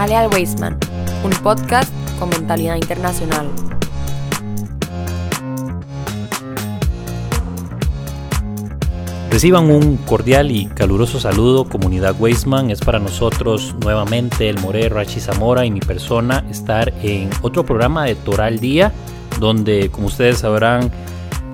Jale al Wasteman, un podcast con mentalidad internacional. Reciban un cordial y caluroso saludo, comunidad Wasteman. Es para nosotros nuevamente el More Rachi Zamora y mi persona estar en otro programa de Toral Día, donde, como ustedes sabrán,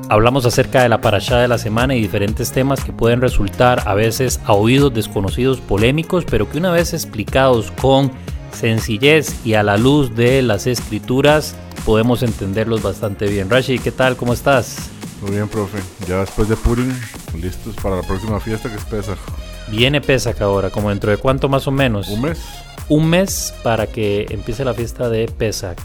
hablamos acerca de la parashá de la semana y diferentes temas que pueden resultar a veces a oídos desconocidos, polémicos, pero que una vez explicados con sencillez y a la luz de las escrituras podemos entenderlos bastante bien. Rashi, ¿qué tal? ¿Cómo estás? Muy bien, profe. Ya después de Purim, listos para la próxima fiesta que es Pesach. Viene Pesach ahora, como dentro de cuánto más o menos. ¿Un mes? Un mes para que empiece la fiesta de Pesach.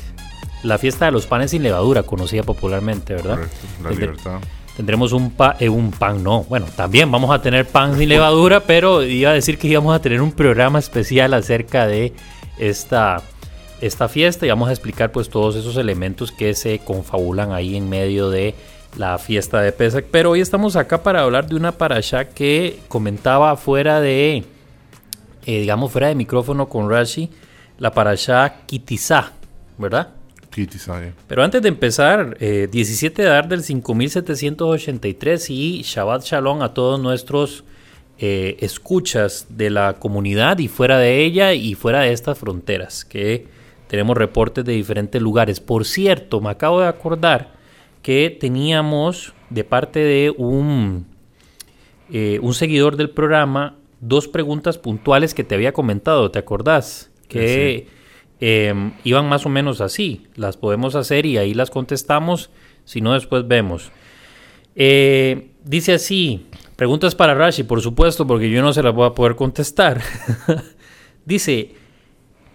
La fiesta de los panes sin levadura, conocida popularmente, ¿verdad? Correcto, la libertad. Tendremos un, pa- eh, un pan, no, bueno, también vamos a tener pan sin levadura, pero iba a decir que íbamos a tener un programa especial acerca de esta, esta fiesta y vamos a explicar pues todos esos elementos que se confabulan ahí en medio de la fiesta de Pesach. Pero hoy estamos acá para hablar de una parasha que comentaba fuera de, eh, digamos, fuera de micrófono con Rashi, la parasha Kitizá, ¿verdad? Kitty Saya. Pero antes de empezar, eh, 17 de Adar del 5783 y Shabbat Shalom a todos nuestros eh, escuchas de la comunidad y fuera de ella y fuera de estas fronteras, que tenemos reportes de diferentes lugares. Por cierto, me acabo de acordar que teníamos de parte de un, eh, un seguidor del programa dos preguntas puntuales que te había comentado, ¿te acordás? Que eh, iban más o menos así. Las podemos hacer y ahí las contestamos. Si no, después vemos. Eh, dice así: preguntas para Rashi, por supuesto, porque yo no se las voy a poder contestar. dice: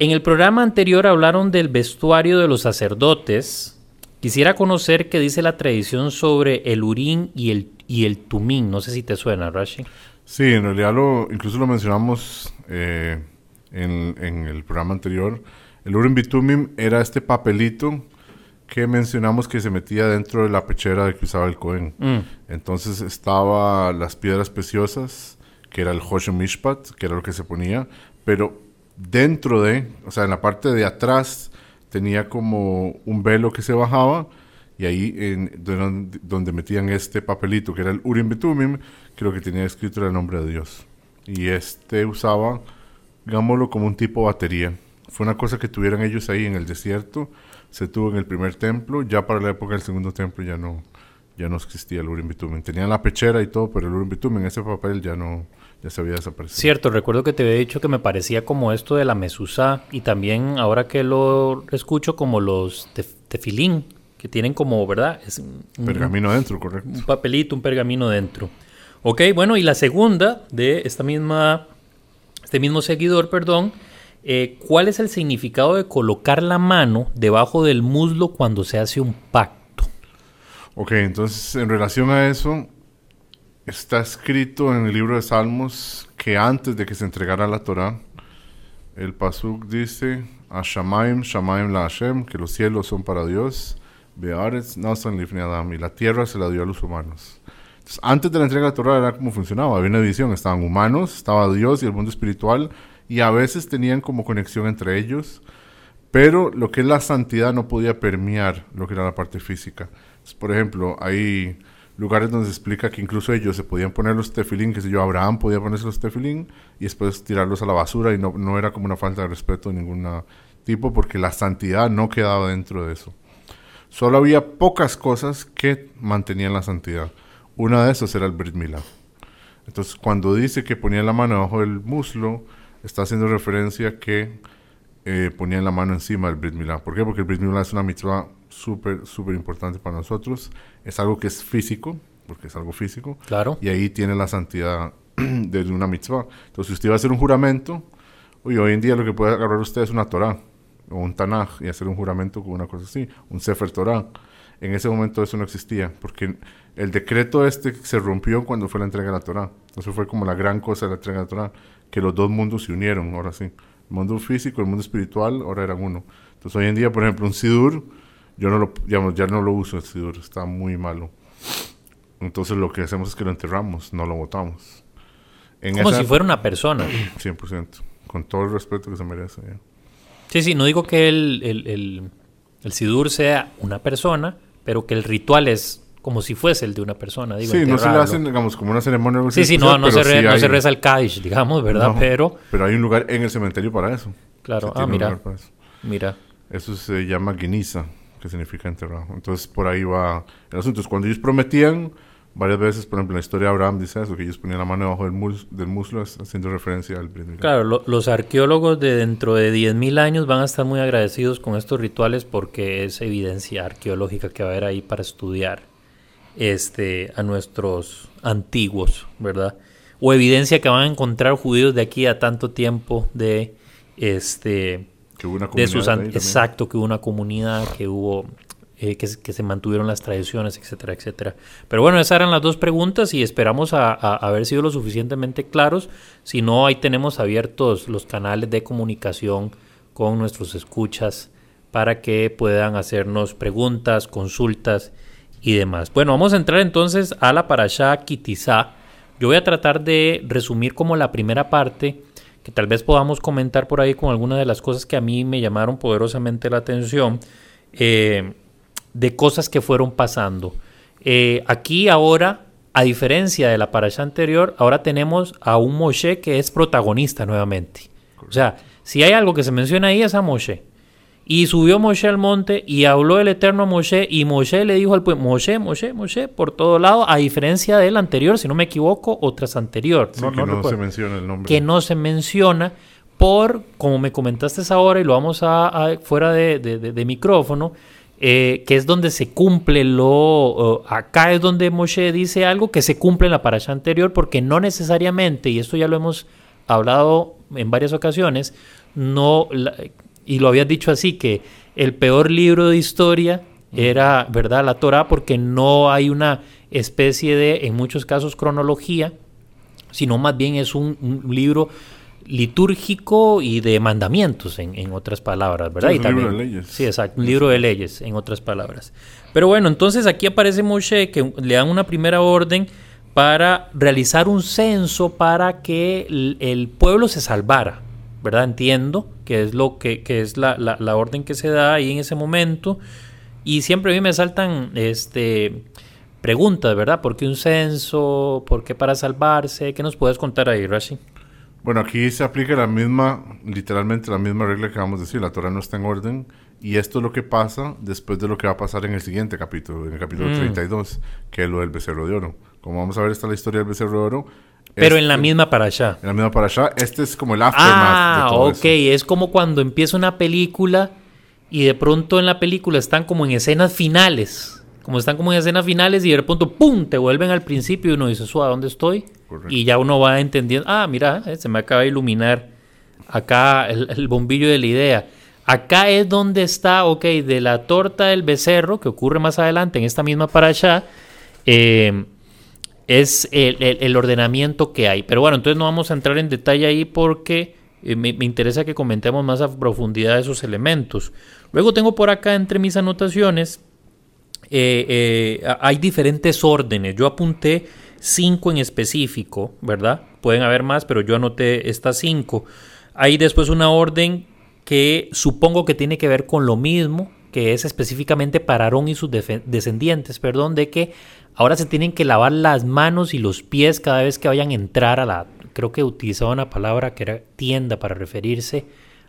En el programa anterior hablaron del vestuario de los sacerdotes. Quisiera conocer qué dice la tradición sobre el urín y el, y el tumín. No sé si te suena, Rashi. Sí, en realidad incluso lo mencionamos eh, en, en el programa anterior. El Urim Bitumim era este papelito que mencionamos que se metía dentro de la pechera de que usaba el Cohen. Mm. Entonces estaba las piedras preciosas, que era el Hoshem Mishpat, que era lo que se ponía, pero dentro de, o sea, en la parte de atrás tenía como un velo que se bajaba y ahí en, donde, donde metían este papelito, que era el Urim Betumim, que lo que tenía escrito era el nombre de Dios. Y este usaba, digámoslo, como un tipo batería. Fue una cosa que tuvieron ellos ahí en el desierto, se tuvo en el primer templo, ya para la época del segundo templo ya no, ya no existía el Urim Bitumen. Tenían la pechera y todo, pero el Urim Bitumen, ese papel ya no, ya se había desaparecido. Cierto, recuerdo que te había dicho que me parecía como esto de la mesusa y también ahora que lo escucho como los tef- tefilín, que tienen como, ¿verdad? Es un, Pergamino adentro, correcto. un papelito, un pergamino dentro. Ok, bueno, y la segunda de esta misma, este mismo seguidor, perdón, eh, ¿cuál es el significado de colocar la mano debajo del muslo cuando se hace un pacto? Ok, entonces en relación a eso, está escrito en el libro de Salmos que antes de que se entregara la Torah, el Pasuk dice, a Shamaim, Shamaim la Hashem, que los cielos son para Dios, Bearetz, Nasan Lifnei Adam, y la tierra se la dio a los humanos. Entonces, antes de la entrega de la Torah era como funcionaba, había una división, estaban humanos, estaba Dios y el mundo espiritual, y a veces tenían como conexión entre ellos, pero lo que es la santidad no podía permear lo que era la parte física. Por ejemplo, hay lugares donde se explica que incluso ellos se podían poner los tefilín, que sé yo, Abraham podía ponerse los tefilín y después tirarlos a la basura y no, no era como una falta de respeto de ningún tipo porque la santidad no quedaba dentro de eso. Solo había pocas cosas que mantenían la santidad. Una de esas era el Brit Milá. Entonces, cuando dice que ponía la mano bajo el muslo, está haciendo referencia que eh, ponían la mano encima del Brit Milá. ¿Por qué? Porque el Brit Milá es una mitzvah súper, súper importante para nosotros. Es algo que es físico, porque es algo físico, Claro. y ahí tiene la santidad de una mitzvah. Entonces, si usted va a hacer un juramento, oye, hoy en día lo que puede agarrar usted es una Torah o un Tanaj y hacer un juramento con una cosa así, un Sefer Torah. En ese momento eso no existía, porque el decreto este se rompió cuando fue la entrega de la Torah. Eso fue como la gran cosa de la entrega de la Torah, que los dos mundos se unieron, ahora sí. El mundo físico, el mundo espiritual, ahora eran uno. Entonces hoy en día, por ejemplo, un Sidur, yo no lo, digamos, ya no lo uso el Sidur, está muy malo. Entonces lo que hacemos es que lo enterramos, no lo botamos. En Como esa- si fuera una persona. 100%, con todo el respeto que se merece. ya. Sí, sí, no digo que el, el, el, el Sidur sea una persona, pero que el ritual es como si fuese el de una persona. Digo, Sí, no se le hacen, digamos, como una ceremonia. Sí, sí, no, no, se, pero re- sí no hay- se reza el Kaddish, digamos, ¿verdad? no, Pero, Pero hay un lugar en el cementerio para eso. claro, ah, mira, lugar para eso. mira. Eso se llama guiniza, que significa enterrado. Entonces, por ahí va el asunto. Entonces, cuando ellos prometían, varias veces, por ejemplo, en la historia de Abraham dice eso, que ellos ponían la mano debajo del, mus- del muslo, haciendo referencia al Milá. Claro, lo- los arqueólogos de dentro de 10.000 años van a estar muy agradecidos con estos rituales porque es evidencia arqueológica que va a haber ahí para estudiar este, a nuestros antiguos, ¿verdad? O evidencia que van a encontrar judíos de aquí a tanto tiempo de este Que hubo una de sus comunidad ahí también. exacto que hubo una comunidad que hubo eh, que, se- mantuvieron las tradiciones etcétera etcétera. Pero bueno esas eran las dos preguntas y esperamos a, a- haber sido lo suficientemente claros. Si no ahí tenemos abiertos los canales de comunicación con nuestros escuchas para que puedan hacernos preguntas consultas y demás. Bueno vamos a entrar entonces a la parasha Kitizá. Yo voy a tratar de resumir como la primera parte que tal vez podamos comentar por ahí con algunas de las cosas que a mí me llamaron poderosamente la atención, eh, de cosas que fueron pasando. Eh, aquí ahora, a diferencia de la parasha anterior, ahora tenemos a un Moshe que es protagonista nuevamente. O sea, si hay algo que se menciona ahí es a Moshe. Y subió Moshe al monte y habló el Eterno a Moshe y Moshe le dijo al pueblo, Moshe, Moshe, Moshe, por todo lado, a diferencia del anterior, si no me equivoco, o tras anterior. Sí, no, que no no, se menciona el nombre. que no se menciona por, como me comentaste ahora y lo vamos a, a- fuera de, de- de- de micrófono, eh, que es donde se cumple lo, acá es donde Moshe dice algo que se cumple en la parasha anterior, porque no necesariamente, y esto ya lo hemos hablado en varias ocasiones, no, la- y lo habías dicho así, que el peor libro de historia era, ¿verdad?, la Torah, porque no hay una especie de, en muchos casos, cronología, sino más bien es un, un libro litúrgico y de mandamientos, en, en otras palabras, ¿verdad? Sí, Y un libro también- de leyes. Sí, exacto, un libro de leyes, en otras palabras. Pero bueno, entonces aquí aparece Moshe que le dan una primera orden para realizar un censo para que el, el pueblo se salvara, ¿verdad? Entiendo que es lo que, que es la, la- la orden que se da ahí en ese momento. Y siempre a mí me saltan este preguntas, ¿verdad? ¿Por qué un censo? ¿Por qué para salvarse? ¿Qué nos puedes contar ahí, Rashi? Bueno, aquí se aplica la misma, literalmente la misma regla que acabamos de decir, la Torah no está en orden, y esto es lo que pasa después de lo que va a pasar en el siguiente capítulo, en el capítulo Mm. 32, que es lo del becerro de oro. Como vamos a ver, está la historia del becerro de oro. Pero Este- en la misma para allá. En la misma para allá, este es como el aftermath Ah, de todo ok. eso. Es como cuando empieza una película y de pronto en la película están como en escenas finales. Como están como en escenas finales y de pronto, ¡pum!, te vuelven al principio y uno dice, ¿a dónde estoy? Correcto. Y ya uno va entendiendo, ah, mira, eh, se me acaba de iluminar acá el, el bombillo de la idea. Acá es donde está, ok, de la torta del becerro, que ocurre más adelante en esta misma para allá, es el, el- el ordenamiento que hay. Pero bueno, entonces no vamos a entrar en detalle ahí porque eh, me, me interesa que comentemos más a profundidad esos elementos. Luego tengo por acá entre mis anotaciones, eh, eh, hay diferentes órdenes. Yo apunté cinco en específico, ¿verdad? Pueden haber más, pero yo anoté estas cinco. Hay después una orden que supongo que tiene que ver con lo mismo, que es específicamente para Aarón y sus descendientes, perdón, de que ahora se tienen que lavar las manos y los pies cada vez que vayan a entrar a la, creo que utilizaba una palabra que era tienda para referirse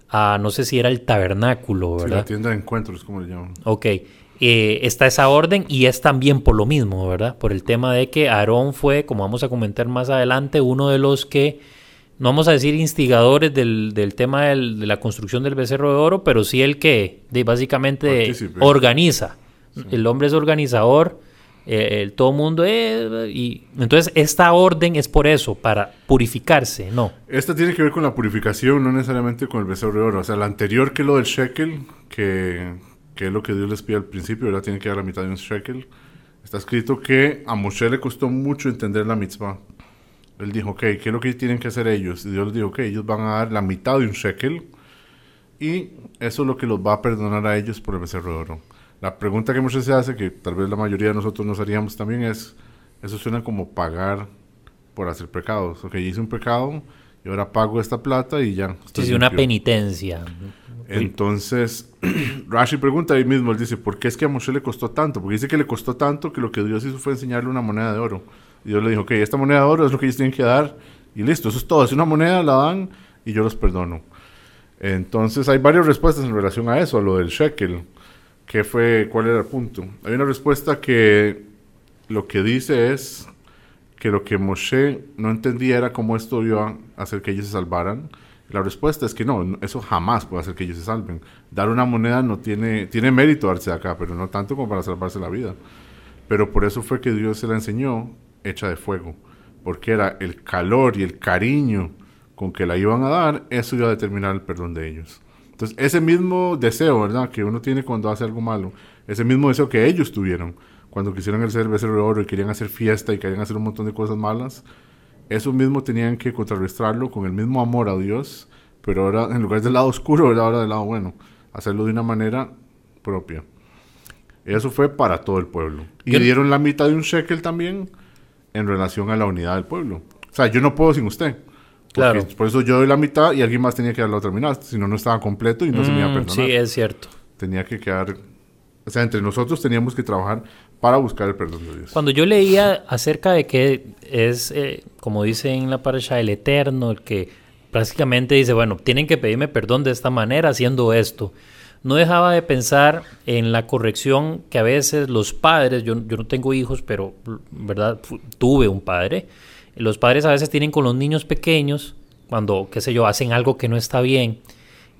a, no sé si era el tabernáculo, Sí, ¿verdad? la tienda de encuentros, como le llaman. Ok, eh, está esa orden y es también por lo mismo, ¿verdad? Por el tema de que Aarón fue, como vamos a comentar más adelante, uno de los que, no vamos a decir instigadores del, del tema del- de la construcción del becerro de oro, pero sí el que de, básicamente Partícipe. organiza. El hombre es organizador, eh, el, todo mundo es... Y, entonces, esta orden es por eso, para purificarse, ¿no? Esta tiene que ver con la purificación, no necesariamente con el becerro de oro. O sea, la anterior que lo del shekel, que, que es lo que Dios les pide al principio, ¿verdad? Tiene que dar la mitad de un shekel. Está escrito que a Moshe le costó mucho entender la mitzvah. Él dijo, ok, ¿qué es lo que tienen que hacer ellos? Y Dios les dijo, ok, ellos van a dar la mitad de un shekel y eso es lo que los va a perdonar a ellos por el becerro de oro. La pregunta que Moshe se hace, que tal vez la mayoría de nosotros nos haríamos también, es, eso suena como pagar por hacer pecados. Ok, hice un pecado y ahora pago esta plata y ya. estoy Sí, sí, una limpio". penitencia. Entonces, Rashi pregunta ahí mismo, él dice, ¿por qué es que a Moshe le costó tanto? Porque dice que le costó tanto que lo que Dios hizo fue enseñarle una moneda de oro. Y Dios le dijo, ok, esta moneda de oro es lo que ellos tienen que dar y listo, eso es todo. Es una moneda, la dan y yo los perdono. Entonces, hay varias respuestas en relación a eso, a lo del shekel. ¿Qué fue, cuál era el punto? Hay una respuesta que lo que dice es que lo que Moshe no entendía era cómo esto iba a hacer que ellos se salvaran. La respuesta es que no, eso jamás puede hacer que ellos se salven. Dar una moneda no tiene, tiene mérito darse acá, pero no tanto como para salvarse la vida. Pero por eso fue que Dios se la enseñó hecha de fuego, porque era el calor y el cariño con que la iban a dar, eso iba a determinar el perdón de ellos. Entonces, ese mismo deseo, ¿verdad? Que uno tiene cuando hace algo malo, ese mismo deseo que ellos tuvieron cuando quisieron hacer el becerro de oro y querían hacer fiesta y querían hacer un montón de cosas malas, eso mismo tenían que contrarrestarlo con el mismo amor a Dios, pero ahora en lugar del lado oscuro, era ahora del lado bueno, hacerlo de una manera propia. Eso fue para todo el pueblo. Y Yo- dieron la mitad de un shekel también en relación a la unidad del pueblo. O sea, yo no puedo sin usted. Claro. Por eso yo doy la mitad y alguien más tenía que dar la otra mitad. Si no, no estaba completo y no se me iba a Mm, perdonar. sí, es cierto. Tenía que quedar... O sea, entre nosotros teníamos que trabajar para buscar el perdón de Dios. Cuando yo leía acerca de que es, eh, como dice en la parasha, el eterno, el que prácticamente dice, bueno, tienen que pedirme perdón de esta manera haciendo esto. No dejaba de pensar en la corrección que a veces los padres, yo, yo no tengo hijos, pero verdad tuve un padre, los padres a veces tienen con los niños pequeños, cuando, qué sé yo, hacen algo que no está bien,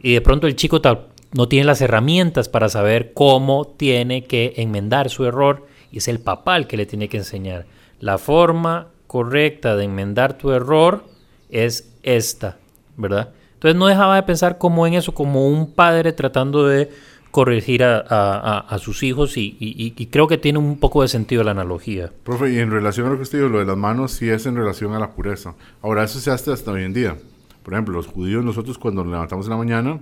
y de pronto el chico tal, no tiene las herramientas para saber cómo tiene que enmendar su error y es el papá el que le tiene que enseñar. La forma correcta de enmendar tu error es esta, ¿verdad? Entonces no dejaba de pensar como en eso, como un padre tratando de corregir a, a- a- sus hijos y, y- y creo que tiene un poco de sentido la analogía. Profe, y en relación a lo que usted dijo, lo de las manos, sí es en relación a la pureza. Ahora, eso se hace hasta hoy en día. Por ejemplo, los judíos, nosotros cuando nos levantamos en la mañana,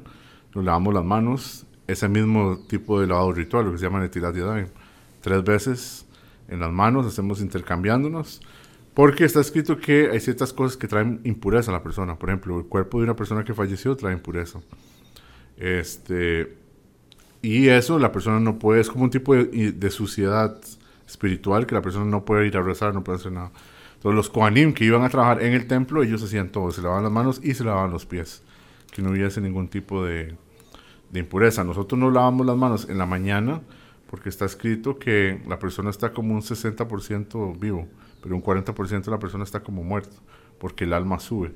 nos lavamos las manos, ese mismo tipo de lavado ritual, lo que se llama netilat yadayim. Tres veces en las manos, hacemos intercambiándonos, porque está escrito que hay ciertas cosas que traen impureza a la persona. Por ejemplo, el cuerpo de una persona que falleció trae impureza. Este, y eso la persona no puede, es como un tipo de, de suciedad espiritual que la persona no puede ir a rezar, no puede hacer nada. Entonces los Kohanim que iban a trabajar en el templo, ellos hacían todo, se lavaban las manos y se lavaban los pies, que no hubiese ningún tipo de, de impureza. Nosotros no lavamos las manos en la mañana porque está escrito que la persona está como un 60% vivo, pero un 40% de la persona está como muerto, porque el alma sube.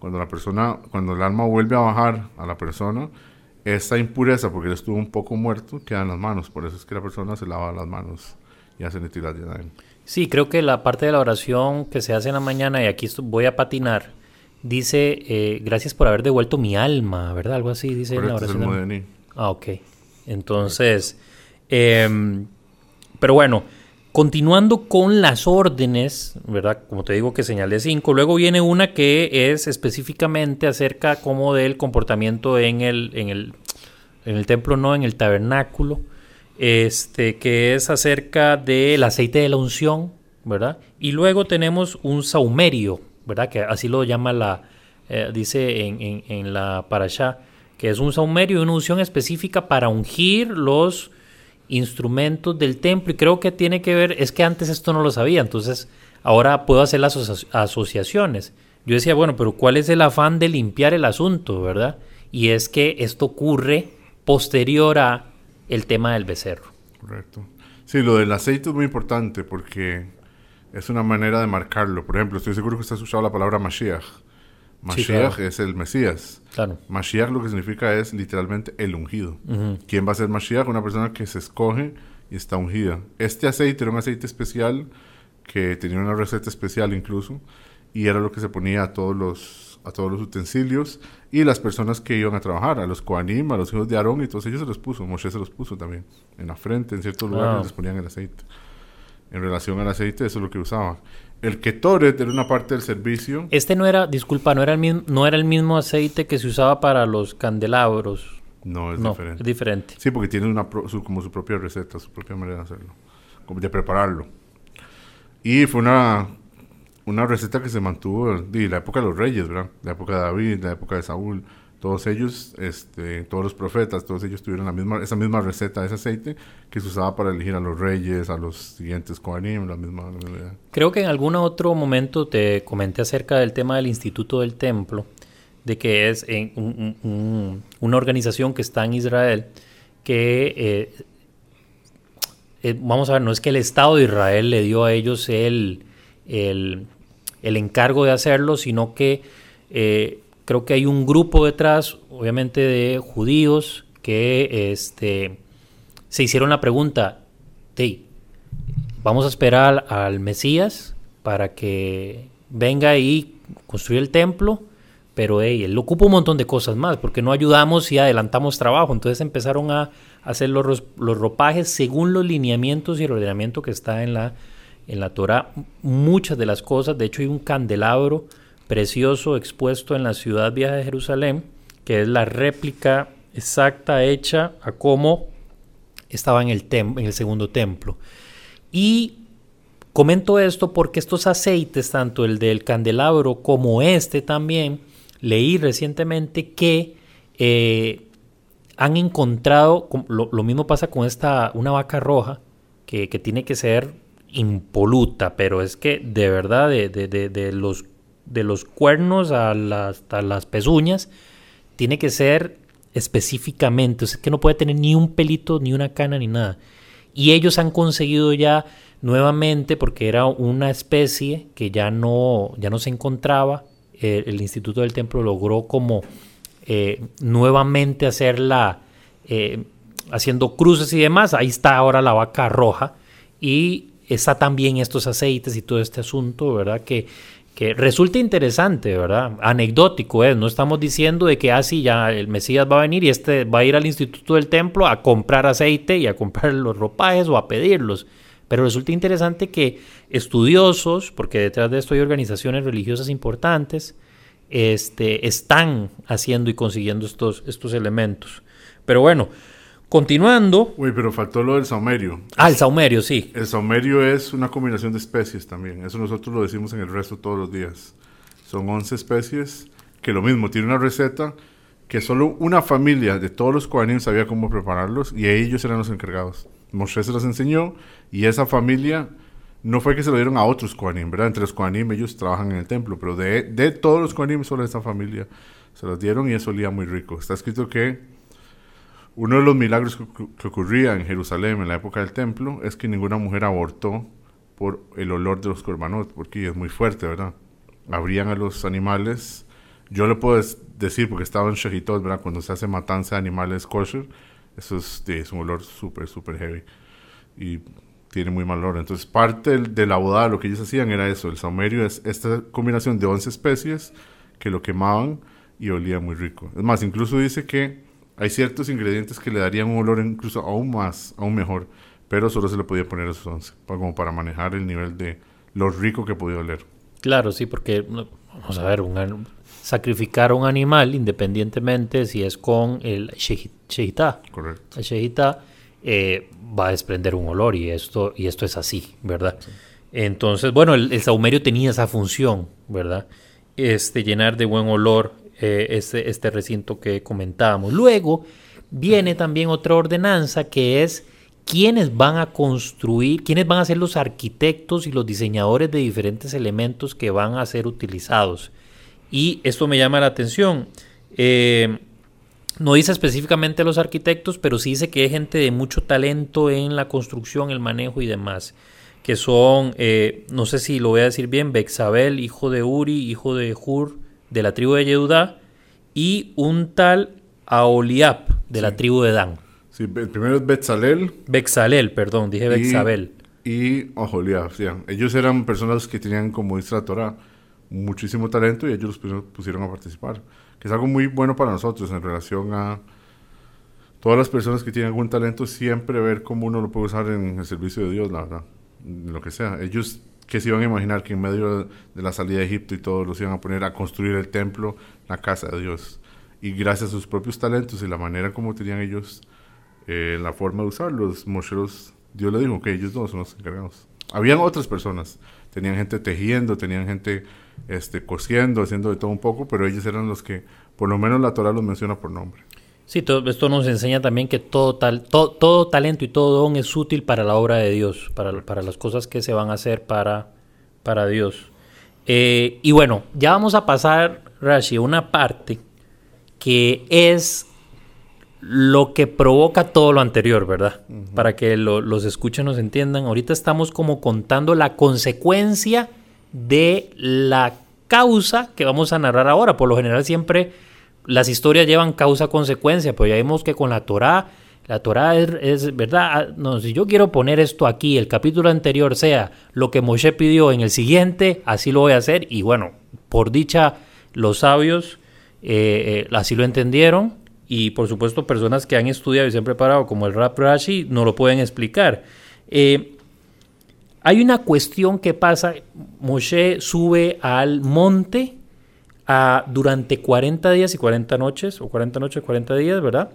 Cuando la persona, cuando el alma vuelve a bajar a la persona, esa impureza, porque él estuvo un poco muerto, queda en las manos. Por eso es que la persona se lava las manos y hace netilat. Sí, creo que la parte de la oración que se hace en la mañana, y aquí voy a patinar, dice, eh, gracias por haber devuelto mi alma, ¿verdad? Algo así dice en la Correcto, es el oración. Ah, ok. Entonces, em, pero bueno, continuando con las órdenes, ¿verdad? Como te digo que señalé cinco, luego viene una que es específicamente acerca como del comportamiento en el, en el, en el templo, no, en el tabernáculo, este, que es acerca del aceite de la unción, ¿verdad? Y luego tenemos un saumerio, ¿verdad? Que así lo llama la, eh, dice en, en, la parashá, que es un saumerio y una unción específica para ungir los instrumentos del templo. Y creo que tiene que ver, es que antes esto no lo sabía, entonces ahora puedo hacer las aso- asociaciones. Yo decía, bueno, pero ¿cuál es el afán de limpiar el asunto, verdad? Y es que esto ocurre posterior a el tema del becerro. Correcto. Sí, lo del aceite es muy importante porque es una manera de marcarlo. Por ejemplo, estoy seguro que usted ha escuchado la palabra Mashiach. Mashiach claro. es el Mesías. Claro. Mashiach lo que significa es literalmente el ungido. ¿Quién va a ser Mashiach? Una persona que se escoge y está ungida. Este aceite era un aceite especial que tenía una receta especial incluso y era lo que se ponía a todos los, a todos los utensilios y las personas que iban a trabajar, a los Koanim, a los hijos de Aarón y todos ellos se los puso. Moshe se los puso también en la frente, en ciertos lugares Wow. les ponían el aceite. En relación al aceite, eso es lo que usaba. El Ketoret era una parte del servicio. Este no era, disculpa, no era el mismo, no era el mismo aceite que se usaba para los candelabros. No, es no, diferente. es diferente. Sí, porque tiene una pro- su, como su propia receta, su propia manera de hacerlo, como de prepararlo. Y fue una una receta que se mantuvo de la época de los reyes, ¿verdad? La época de David, la época de Saúl. Todos ellos, este, todos los profetas, todos ellos tuvieron la misma, esa misma receta, ese aceite que se usaba para elegir a los reyes, a los siguientes Kohanim, la misma. Creo que en algún otro momento te comenté acerca del tema del Instituto del Templo, de que es un- una organización que está en Israel, que eh, eh, vamos a ver, no es que el Estado de Israel le dio a ellos el, el, el encargo de hacerlo, sino que eh, creo que hay un grupo detrás, obviamente de judíos, que este, se hicieron la pregunta, "Hey, vamos a esperar al, Mesías para que venga y construya el templo, pero hey, él ocupa un montón de cosas más, porque no ayudamos y adelantamos trabajo. Entonces empezaron a hacer los, los ropajes según los lineamientos y el ordenamiento que está en la, en la Torah. Muchas de las cosas, de hecho hay un candelabro precioso expuesto en la ciudad vieja de Jerusalén, que es la réplica exacta hecha a cómo estaba en el, en el segundo templo. Y comento esto porque estos aceites, tanto el del candelabro como este también, leí recientemente que eh, han encontrado, lo, lo mismo pasa con esta, una vaca roja, que, tiene que ser impoluta, pero es que de verdad, de los, de los cuernos a las, hasta las pezuñas, tiene que ser específicamente, o sea, que no puede tener ni un pelito, ni una cana, ni nada. Y ellos han conseguido ya nuevamente, porque era una especie que ya no, ya no se encontraba, eh, el Instituto del Templo logró como eh, nuevamente hacerla, eh, haciendo cruces y demás. Ahí está ahora la vaca roja y está también estos aceites y todo este asunto, ¿verdad? Que, que resulta interesante, ¿verdad? Anecdótico es, no estamos diciendo de que así ya el Mesías va a venir y este va a ir al Instituto del Templo a comprar aceite y a comprar los ropajes o a pedirlos. Pero resulta interesante que estudiosos, porque detrás de esto hay organizaciones religiosas importantes, este, están haciendo y consiguiendo estos, estos elementos. Pero bueno, continuando. Uy, pero faltó lo del saumerio. Ah, el saumerio, sí. El saumerio es una combinación de especies también. Eso nosotros lo decimos en el resto todos los días. Son 11 especies que lo mismo, tiene una receta que solo una familia de todos los Kohanim sabía cómo prepararlos y ellos eran los encargados. Moshe se los enseñó y esa familia no fue que se lo dieron a otros Kohanim, ¿verdad? Entre los Kohanim ellos trabajan en el templo, pero de, de todos los Kohanim solo esa familia se los dieron y eso olía muy rico. Está escrito que uno de los milagros que, que ocurría en Jerusalén en la época del templo es que ninguna mujer abortó por el olor de los corbanot, porque es muy fuerte, ¿verdad? Abrían a los animales. Yo le puedo decir, porque estaba en Shehitot, ¿verdad? Cuando se hace matanza de animales kosher, eso es, es un olor súper, súper heavy. Y tiene muy mal olor. Entonces, parte de la boda, lo que ellos hacían era eso. El saumerio es esta combinación de 11 especies que lo quemaban y olía muy rico. Es más, incluso dice que hay ciertos ingredientes que le darían un olor incluso aún más, aún mejor, pero solo se le podía poner esos 11, pa- como para manejar el nivel de lo rico que podía oler. Claro, sí, porque vamos a ver, un sacrificar a un animal independientemente si es con el shehitá. Correcto. Shehitá eh, va a desprender un olor y esto, y esto es así, ¿verdad? Entonces, bueno, el, el saumerio tenía esa función, ¿verdad? Este, llenar de buen olor eh, este, este recinto que comentábamos. Luego viene también otra ordenanza que es quiénes van a construir, quiénes van a ser los arquitectos y los diseñadores de diferentes elementos que van a ser utilizados. Y esto me llama la atención. Eh, no dice específicamente los arquitectos, pero sí dice que hay gente de mucho talento en la construcción, el manejo y demás. Que son, eh, no sé si lo voy a decir bien, Bexabel, hijo de Uri, hijo de Hur, de la tribu de Yehudá, y un tal Aoliab, de la Sí. tribu de Dan. Sí, el primero es Betzalel Bexalel, perdón, dije Bexabel. y Oholiab. sí, ellos eran personas que tenían, como dice la Torah, muchísimo talento y ellos los pusieron, a participar. Que es algo muy bueno para nosotros en relación a todas las personas que tienen algún talento, siempre ver cómo uno lo puede usar en el servicio de Dios, la verdad. Lo que sea. Ellos que se iban a imaginar que en medio de la salida de Egipto y todo los iban a poner a construir el templo, la casa de Dios. Y gracias a sus propios talentos y la manera como tenían ellos eh, la forma de usarlos, Moshe los- Dios le dijo que ellos dos son los encargados. Habían otras personas, tenían gente tejiendo, tenían gente este, cosiendo, haciendo de todo un poco, pero ellos eran los que, por lo menos la Torah los menciona por nombre. Sí, todo, esto nos enseña también que todo, tal, todo talento y todo don es útil para la obra de Dios, para, para las cosas que se van a hacer para, para Dios. Eh, y bueno, ya vamos a pasar, Rashi, a una parte que es lo que provoca todo lo anterior, ¿verdad? Para que los escuchen nos entiendan. Ahorita estamos como contando la consecuencia de la causa que vamos a narrar ahora. Por lo general siempre las historias llevan causa-consecuencia, pero ya vimos que con la Torá, la Torá es, verdad, ah, no, si yo quiero poner esto aquí, el capítulo anterior sea lo que Moshe pidió en el siguiente, así lo voy a hacer. Y bueno, por dicha, los sabios eh, eh, así lo entendieron y por supuesto personas que han estudiado y se han preparado como el Rap Rashi no lo pueden explicar. Eh, hay una cuestión que pasa, Moshe sube al monte a, durante 40 días y 40 noches, o 40 noches y 40 días, ¿verdad?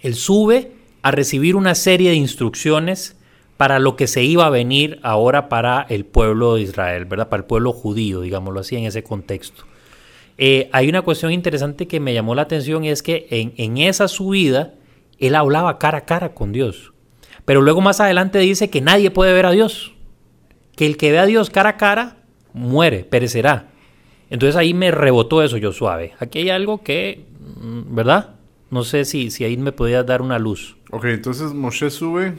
Él sube a recibir una serie de instrucciones para lo que se iba a venir ahora para el pueblo de Israel, ¿verdad? Para el pueblo judío, digámoslo así, en ese contexto. Eh, hay una cuestión interesante que me llamó la atención es que en, esa subida él hablaba cara a cara con Dios. Pero luego más adelante dice que nadie puede ver a Dios. Que el que ve a Dios cara a cara muere, perecerá. Entonces ahí me rebotó eso yo suave. Aquí hay algo que, mm, ¿verdad? No sé si, si ahí me podías dar una luz. Ok, entonces Moshe sube.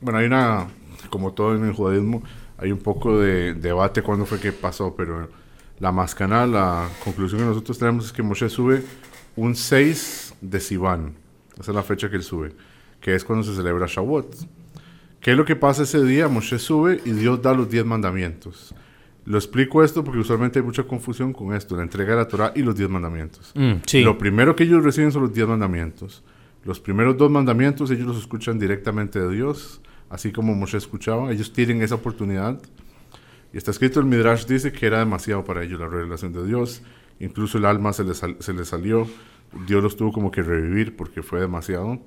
Bueno, hay una, como todo en el judaísmo, hay un poco de debate cuándo fue que pasó, pero la más canal, la conclusión que nosotros tenemos es que Moshe sube un 6 de Sivan. Esa es la fecha que él sube, que es cuando se celebra Shavuot. ¿Qué es lo que pasa ese día? Moshe sube y Dios da los 10 mandamientos. Lo explico esto porque usualmente hay mucha confusión con esto, la entrega de la Torah y los 10 mandamientos. Mm, lo primero que ellos reciben son los 10 mandamientos. Los primeros dos mandamientos ellos los escuchan directamente de Dios, así como Moshe escuchaba. Ellos tienen esa oportunidad y está escrito el Midrash dice que era demasiado para ellos la revelación de Dios. Incluso el alma se les, se salió. Dios los tuvo como que revivir porque fue demasiado.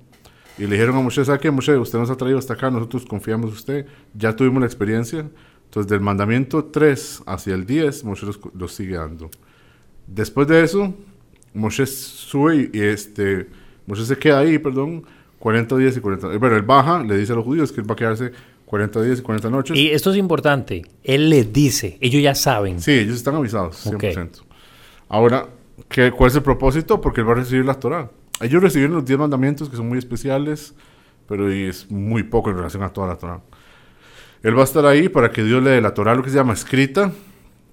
Y le dijeron a Moshe, ¿sabe qué, Moshe? Usted nos ha traído hasta acá, nosotros confiamos en usted. Ya tuvimos la experiencia. Entonces, del mandamiento 3 hacia el 10, Moshe los, sigue dando. Después de eso, Moshe sube y este, Moshe se queda ahí, perdón, 40 días y 40... Pero él baja, le dice a los judíos que él va a quedarse 40 días y 40 noches. Y esto es importante. Él les dice, ellos ya saben. Sí, ellos están avisados, 100%. Ahora, ¿qué, ¿cuál es el propósito? Porque él va a recibir la Torah. Ellos recibieron los 10 mandamientos que son muy especiales, pero es muy poco en relación a toda la Torah. Él va a estar ahí para que Dios le dé la Torah, lo que se llama escrita,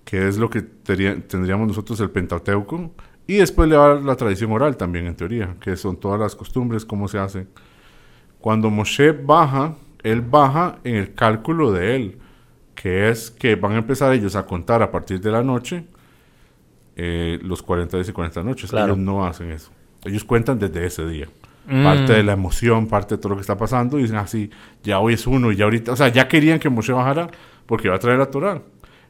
que es lo que tendríamos nosotros el Pentateuco, y después le va a dar la tradición oral también, en teoría, que son todas las costumbres, cómo se hace. Cuando Moshe baja él baja en el cálculo de él, que es que van a empezar ellos a contar a partir de la noche eh, los 40 días y 40 noches. Ellos no hacen eso. Ellos cuentan desde ese día. Mm. Parte de la emoción, parte de todo lo que está pasando, y dicen así, ya hoy es uno, y ya ahorita, o sea, ya querían que Moshe bajara porque va a traer la Torah.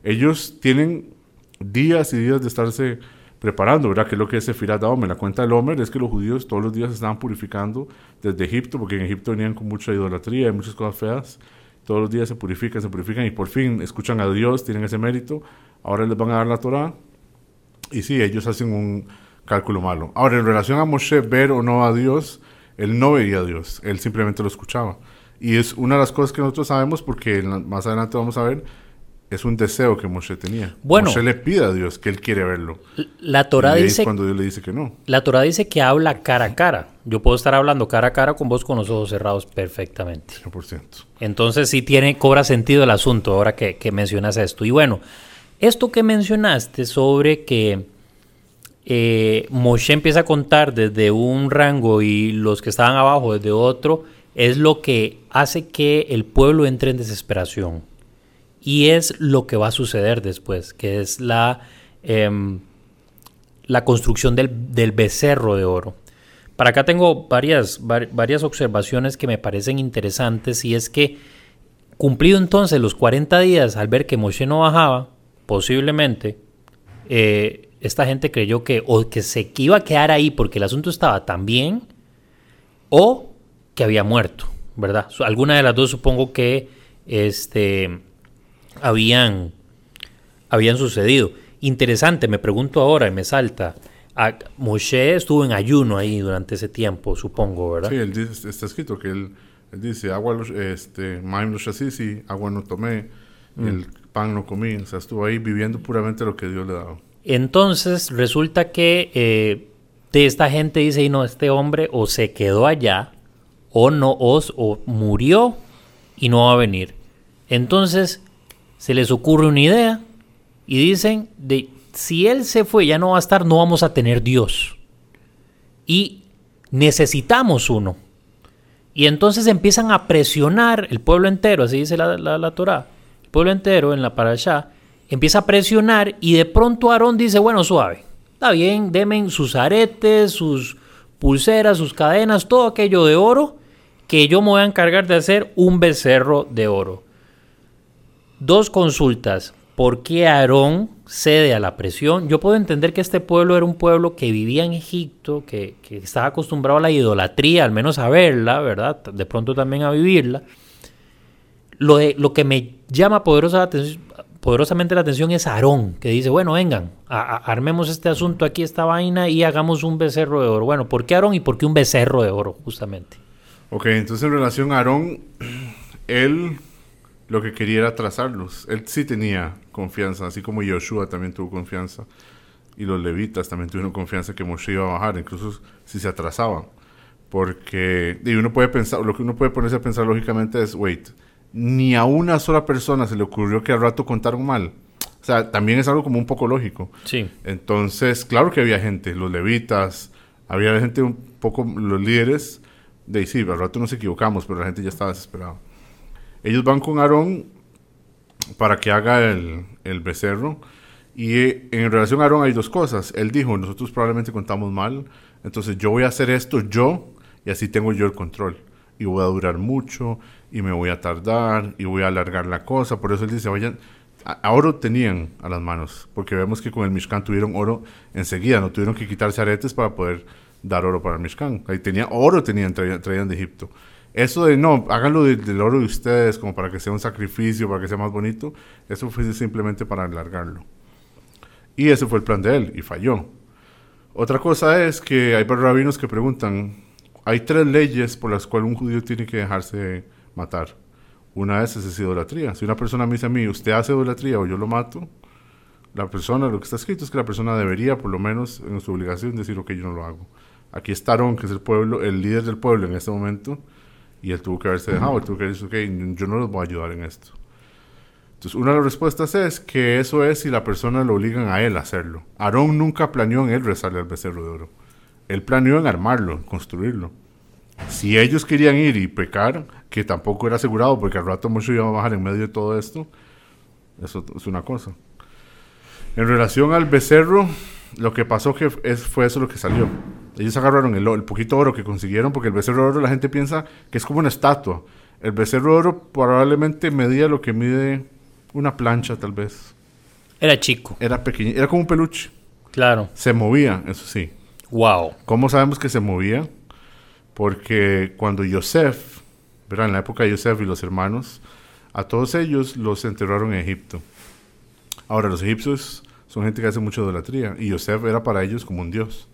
Ellos tienen días y días de estarse preparando, ¿verdad? Que es lo que es Sefirat Omer. La cuenta del Homer es que los judíos todos los días se estaban purificando desde Egipto, porque en Egipto venían con mucha idolatría y muchas cosas feas. Todos los días se purifican, se purifican y por fin escuchan a Dios, tienen ese mérito. Ahora les van a dar la Torah. Y sí, ellos hacen un cálculo malo. Ahora, en relación a Moshe ver o no a Dios, él no veía a Dios, él simplemente lo escuchaba. Y es una de las cosas que nosotros sabemos porque más adelante vamos a ver es un deseo que Moshe tenía. Bueno, Moshe le pide a Dios que él quiere verlo. La Torah dice cuando Dios le dice que no. La Torah dice que habla cara a cara. Yo puedo estar hablando cara a cara con vos con los ojos cerrados perfectamente. 100%. Entonces sí tiene cobra sentido el asunto ahora que, mencionas esto. Y bueno, esto que mencionaste sobre que eh, Moshe empieza a contar desde un rango y los que estaban abajo desde otro, es lo que hace que el pueblo entre en desesperación y es lo que va a suceder después, que es la, em, la construcción del, becerro de oro. Para acá tengo varias, varias observaciones que me parecen interesantes y es que cumplido entonces los 40 días al ver que Moshe no bajaba, posiblemente eh, esta gente creyó que o que se iba a quedar ahí porque el asunto estaba tan bien o que había muerto, ¿verdad? Alguna de las dos supongo que este, habían, habían sucedido. Interesante, me pregunto ahora y me salta. A, Moshe estuvo en ayuno ahí durante ese tiempo, supongo, ¿verdad? Sí, él dice- está escrito que él, él dice, agua, lo- este, agua no tomé, Mm. el pan no comí, o sea, estuvo ahí viviendo puramente lo que Dios le daba. Entonces resulta que eh, de esta gente dice, y no, este hombre o se quedó allá, o no, o, o murió y no va a venir. Entonces se les ocurre una idea y dicen, de, si él se fue, ya no va a estar, no vamos a tener Dios. Y necesitamos uno. Y entonces empiezan a presionar el pueblo entero, así dice la, la, la Torah, el pueblo entero en la parasha, empieza a presionar y de pronto Aarón dice, bueno, suave, está bien, demen sus aretes, sus pulseras, sus cadenas, todo aquello de oro, que yo me voy a encargar de hacer un becerro de oro. Dos consultas. ¿Por qué Aarón cede a la presión? Yo puedo entender que este pueblo era un pueblo que vivía en Egipto, que, que estaba acostumbrado a la idolatría, al menos a verla, ¿verdad? De pronto también a vivirla. Lo, de- lo que me llama poderosa la atención- poderosamente la atención es Aarón, que dice, bueno, vengan, a- armemos este asunto aquí, esta vaina, y hagamos un becerro de oro. Bueno, ¿por qué Aarón y por qué un becerro de oro, justamente? Ok, entonces en relación a Aarón, él lo que quería era trazarlos. Él sí tenía confianza, así como Yoshua también tuvo confianza. Y los levitas también tuvieron confianza que Moshe iba a bajar, incluso si se atrasaban. Porque, y uno puede pensar, lo que uno puede ponerse a pensar lógicamente es, wait, ni a una sola persona se le ocurrió que al rato contaron mal. O sea, también es algo como un poco lógico. Sí. Entonces, claro que había gente, los levitas, había gente un poco, los líderes, de sí, al rato nos equivocamos, pero la gente ya estaba desesperada. Ellos van con Aarón para que haga el, el becerro. Y eh, en relación a Aarón hay dos cosas. Él dijo, nosotros probablemente contamos mal, entonces yo voy a hacer esto yo y así tengo yo el control. Y voy a durar mucho y me voy a tardar y voy a alargar la cosa. Por eso él dice, vayan, oro tenían a las manos, porque vemos que con el Mishkan tuvieron oro enseguida, no tuvieron que quitarse aretes para poder dar oro para el Mishkan. Ahí tenía, oro tenían, traían, de Egipto. Eso de no, háganlo de- del oro de ustedes como para que sea un sacrificio, para que sea más bonito, eso fue simplemente para alargarlo. Y ese fue el plan de él, y falló. Otra cosa es que hay rabinos que preguntan, hay tres leyes por las cuales un judío tiene que dejarse matar. Una de esas es idolatría. Si una persona me dice a mí, usted hace idolatría o yo lo mato, la persona, lo que está escrito es que la persona debería, por lo menos en su obligación, decir, ok, yo no lo hago. Aquí está Aarón, que es el pueblo, el líder del pueblo en este momento, y él tuvo que haberse dejado, él tuvo que decir, ok, yo no los voy a ayudar en esto. Entonces, una de las respuestas es que eso es si la persona lo obligan a él a hacerlo. Aarón nunca planeó en él rezarle al becerro de oro. Él planeó en armarlo, en construirlo. Si ellos querían ir y pecar, que tampoco era asegurado porque al rato mucho iba a bajar en medio de todo esto, eso es una cosa. En relación al becerro, lo que pasó que es, fue eso lo que salió. Ellos agarraron el, el poquito oro que consiguieron, porque el becerro de oro la gente piensa que es como una estatua. El becerro de oro probablemente medía lo que mide una plancha, tal vez. Era chico, Era pequeño, era como un peluche. claro. Se movía, eso sí. Wow. ¿Cómo sabemos que se movía? Porque cuando Yosef, ¿verdad? en la época de Yosef y los hermanos, a todos ellos los enterraron en Egipto. Ahora, los egipcios son gente que hace mucha idolatría y Yosef era para ellos como un dios.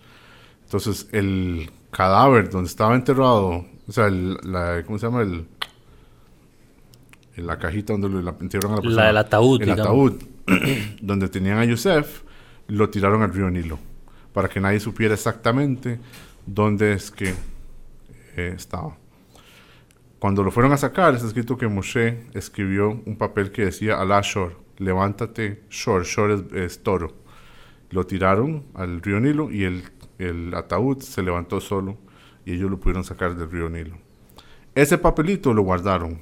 Entonces, el cadáver donde estaba enterrado, o sea, el- la, ¿cómo se llama? El, en la cajita donde lo la entierran a la persona. La del ataúd, El digamos. ataúd donde tenían a Yosef, lo tiraron al río Nilo para que nadie supiera exactamente dónde es que eh, estaba. Cuando lo fueron a sacar, está escrito que Moshe escribió un papel que decía Alá Shor, levántate Shor, Shor es, es toro. Lo tiraron al río Nilo y el, el ataúd se levantó solo y ellos lo pudieron sacar del río Nilo. Ese papelito lo guardaron.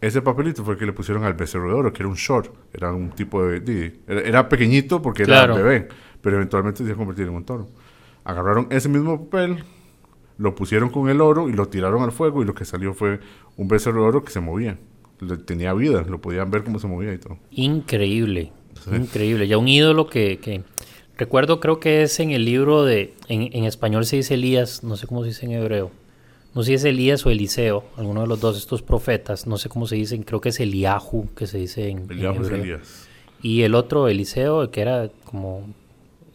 Ese papelito fue el que le pusieron al becerro de oro, que era un short, era un tipo de... era, era pequeñito porque Claro. era bebé, pero eventualmente se iba a convertir en un toro. Agarraron ese mismo papel, lo pusieron con el oro y lo tiraron al fuego y lo que salió fue un becerro de oro que se movía. Le- tenía vida, lo podían ver cómo se movía y todo. Increíble, increíble. Ya un ídolo que, que- recuerdo, creo que es en el libro de, en, en español se dice Elías, no sé cómo se dice en hebreo, no sé si es Elías o Eliseo, alguno de los dos estos profetas, no sé cómo se dicen, creo que es Eliahu, que se dice en, en Eliahu es hebreo. Elías. Y el otro, Eliseo, que era como...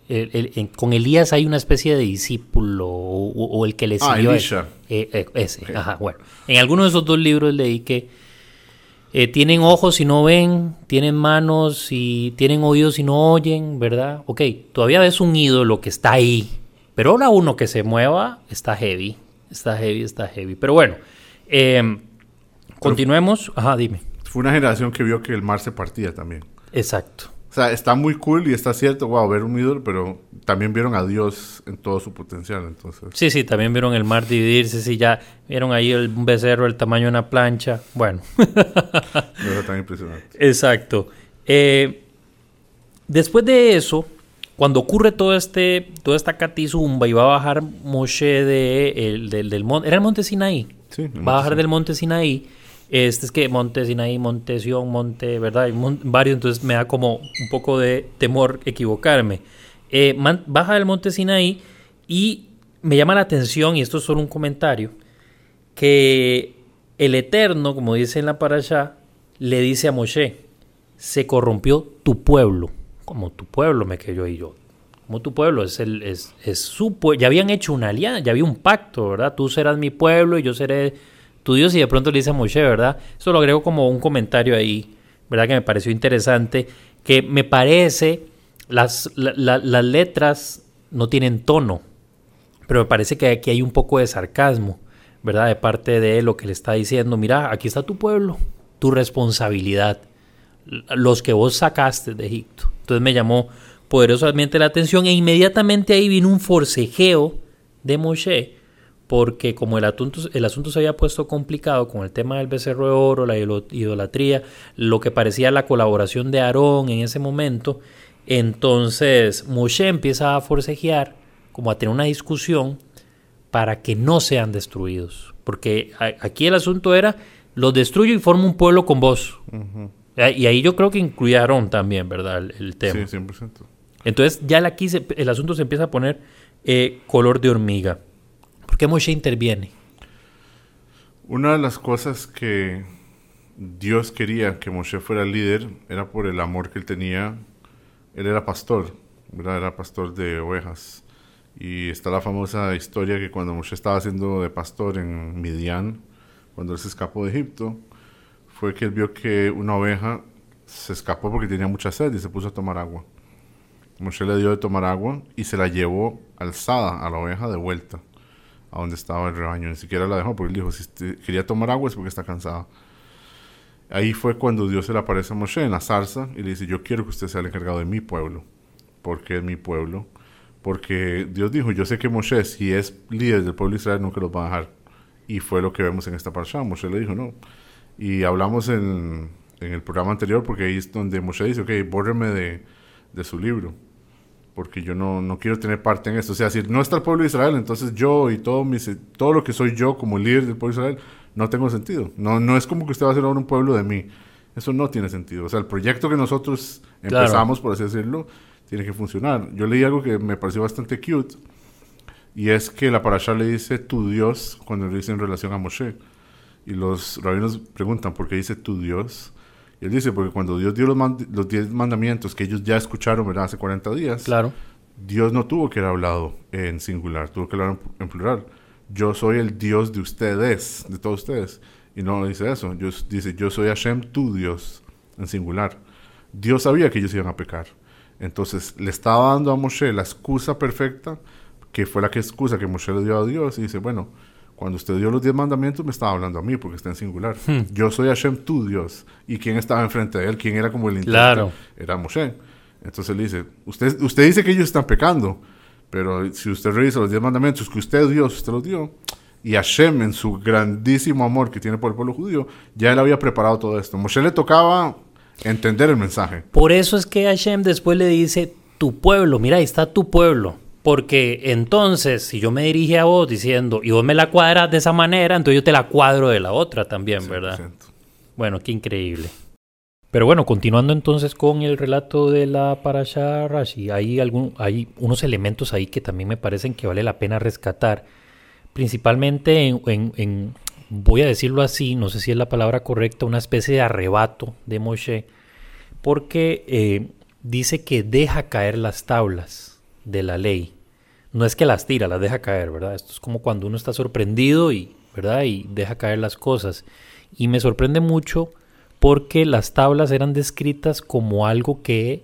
el- el- en- con Elías hay una especie de discípulo o, el que le Ah, siguió. Elisha. Eh, eh, ese, ajá, bueno. En alguno de esos dos libros leí que eh, tienen ojos y no ven, tienen manos y tienen oídos y no oyen, ¿verdad? Ok, todavía ves un ídolo que está ahí, pero ahora uno que se mueva está heavy, está heavy, está heavy. Pero bueno, continuemos. Ajá, dime. Fue una generación que vio que el mar se partía también. Exacto. Sea, está muy cool y está cierto, wow, ver un ídolo, pero también vieron a Dios en todo su potencial, entonces. Sí, sí, también vieron el mar dividirse, sí, ya vieron ahí el, becerro del tamaño de una plancha. Bueno, Eso tan impresionante. exacto. Eh, después de eso, cuando ocurre todo este, toda esta catizumba y va a bajar Moshe de, el- del, del monte, ¿era el monte Sinaí? Sí, el va a bajar Sinaí. del monte Sinaí. Este es que monte Sinaí, monte Sion, monte, ¿verdad? Hay varios, entonces me da como un poco de temor equivocarme. Eh, baja del monte Sinaí y me llama la atención, y esto es solo un comentario, que el Eterno, como dice en la parasha, le dice a Moshe, se corrompió tu pueblo. Como tu pueblo me quedé yo y yo. Como tu pueblo, es, el, es, es su pueblo. Ya habían hecho una alianza, ya había un pacto, ¿verdad? Tú serás mi pueblo y yo seré tu Dios. Y de pronto le dice a Moshe, ¿verdad? Eso lo agrego como un comentario ahí, ¿verdad? Que me pareció interesante. Que me parece, las, la- la- las letras no tienen tono, pero me parece que aquí hay un poco de sarcasmo, ¿verdad? De parte de lo que le está diciendo, mira, aquí está tu pueblo, tu responsabilidad, los que vos sacaste de Egipto. Entonces me llamó poderosamente la atención e inmediatamente ahí vino un forcejeo de Moshe, porque como el asunto, el asunto se había puesto complicado con el tema del becerro de oro, la idolatría, lo que parecía la colaboración de Aarón en ese momento, entonces Moshe empieza a forcejear, como a tener una discusión para que no sean destruidos. Porque aquí el asunto era, los destruyo y formo un pueblo con vos. Y ahí yo creo que incluía a Aarón también, ¿verdad? El, el tema. Sí, 100%. Entonces ya aquí se- el asunto se empieza a poner eh, color de hormiga. ¿Por qué Moshe interviene? Una de las cosas que Dios quería que Moshe fuera el líder era por el amor que él tenía. Él era pastor, ¿verdad? Era pastor de ovejas. Y está la famosa historia que cuando Moshe estaba haciendo de pastor en Midian, cuando él se escapó de Egipto, fue que él vio que una oveja se escapó porque tenía mucha sed y se puso a tomar agua. Moshe le dio de tomar agua y se la llevó alzada a la oveja de vuelta a donde estaba el rebaño. Ni siquiera la dejó porque él dijo, si este- quería tomar agua es porque está cansada. Ahí fue cuando Dios se le aparece a Moshe en la zarza y le dice, yo quiero que usted sea el encargado de mi pueblo. porque es mi pueblo? Porque Dios dijo, yo sé que Moshe, si es líder del pueblo de Israel, nunca los va a dejar. Y fue lo que vemos en esta parasha. Moshe le dijo, no. Y hablamos en, en el programa anterior, porque ahí es donde Moshe dice, ok, bórreme de, de su libro porque yo no, no quiero tener parte en esto. O sea, si no está el pueblo de Israel, entonces yo y todo, mi, todo lo que soy yo como líder del pueblo de Israel no tengo sentido. No, no es como que usted va a hacer ahora un pueblo de mí. Eso no tiene sentido. O sea, el proyecto que nosotros Claro. empezamos, por así decirlo, tiene que funcionar. Yo leí algo que me pareció bastante cute, y es que la parasha le dice tu Dios cuando le dice en relación a Moshe. Y los rabinos preguntan por qué dice tu Dios. Él dice, porque cuando Dios dio los, mand- los diez mandamientos que ellos ya escucharon ¿verdad? hace 40 días, Claro. Dios no tuvo que haber hablado en singular, tuvo que hablar en, en plural. Yo soy el Dios de ustedes, de todos ustedes. Y no dice eso, yo, dice, yo soy Hashem, tu Dios, en singular. Dios sabía que ellos iban a pecar. Entonces le estaba dando a Moshe la excusa perfecta, que fue la que excusa que Moshe le dio a Dios, y dice, bueno, cuando usted dio los diez mandamientos me estaba hablando a mí, porque está en singular. Yo soy Hashem, tu Dios. ¿Y quién estaba enfrente de él? ¿Quién era como el intérprete? Claro. Era Moshe. Entonces le dice, usted, usted dice que ellos están pecando, pero si usted revisa los diez mandamientos que usted Dios, usted los dio, y Hashem en su grandísimo amor que tiene por el pueblo judío, ya él había preparado todo esto. Moshe le tocaba entender el mensaje. Por eso es que Hashem después le dice, tu pueblo, mira, ahí está tu pueblo. Porque entonces, si yo me dirige a vos diciendo, y vos me la cuadras de esa manera, entonces yo te la cuadro de la otra también, ¿verdad? 100%. Bueno, qué increíble. Pero bueno, continuando entonces con el relato de la Parasha Rashi, hay, algún, hay unos elementos ahí que también me parecen que vale la pena rescatar. principalmente en, voy a decirlo así, no sé si es la palabra correcta, una especie de arrebato de Moshe, porque eh, dice que deja caer las tablas de la ley. No es que las tira, las deja caer, ¿verdad? Esto es como cuando uno está sorprendido y, ¿verdad? Y deja caer las cosas. Y me sorprende mucho porque las tablas eran descritas como algo que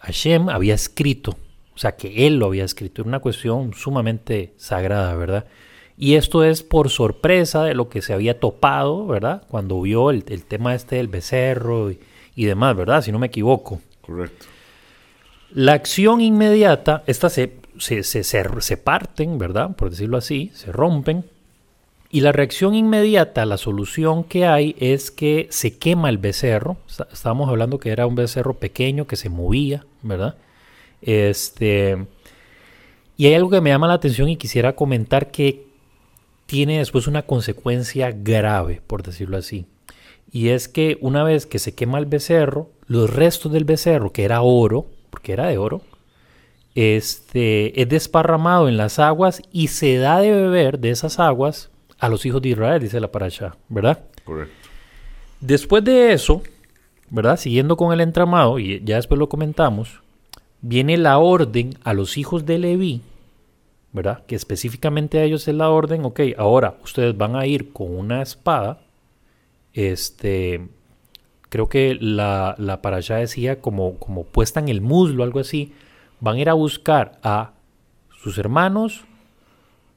Hashem había escrito, o sea, que él lo había escrito. Era una cuestión sumamente sagrada, ¿verdad? Y esto es por sorpresa de lo que se había topado, ¿verdad? Cuando vio el, tema este del becerro y, demás, ¿verdad? Si no me equivoco. Correcto. La acción inmediata, estas se, se, se, se, parten, ¿verdad? Por decirlo así, se rompen. Y la reacción inmediata, la solución que hay es que se quema el becerro. Estábamos hablando que era un becerro pequeño que se movía, ¿verdad? Este, y hay algo que me llama la atención y quisiera comentar que tiene después una consecuencia grave, por decirlo así. Y es que una vez que se quema el becerro, los restos del becerro, que era oro, porque era de oro, este, es desparramado en las aguas y se da de beber de esas aguas a los hijos de Israel, dice la paracha, ¿verdad? Correcto. Después de eso, ¿verdad? Siguiendo con el entramado, y ya después lo comentamos, viene la orden a los hijos de Leví ¿verdad? Que específicamente a ellos es la orden, ok, ahora ustedes van a ir con una espada, este, creo que la, la para allá decía como, como puesta en el muslo, algo así, van a ir a buscar a sus hermanos,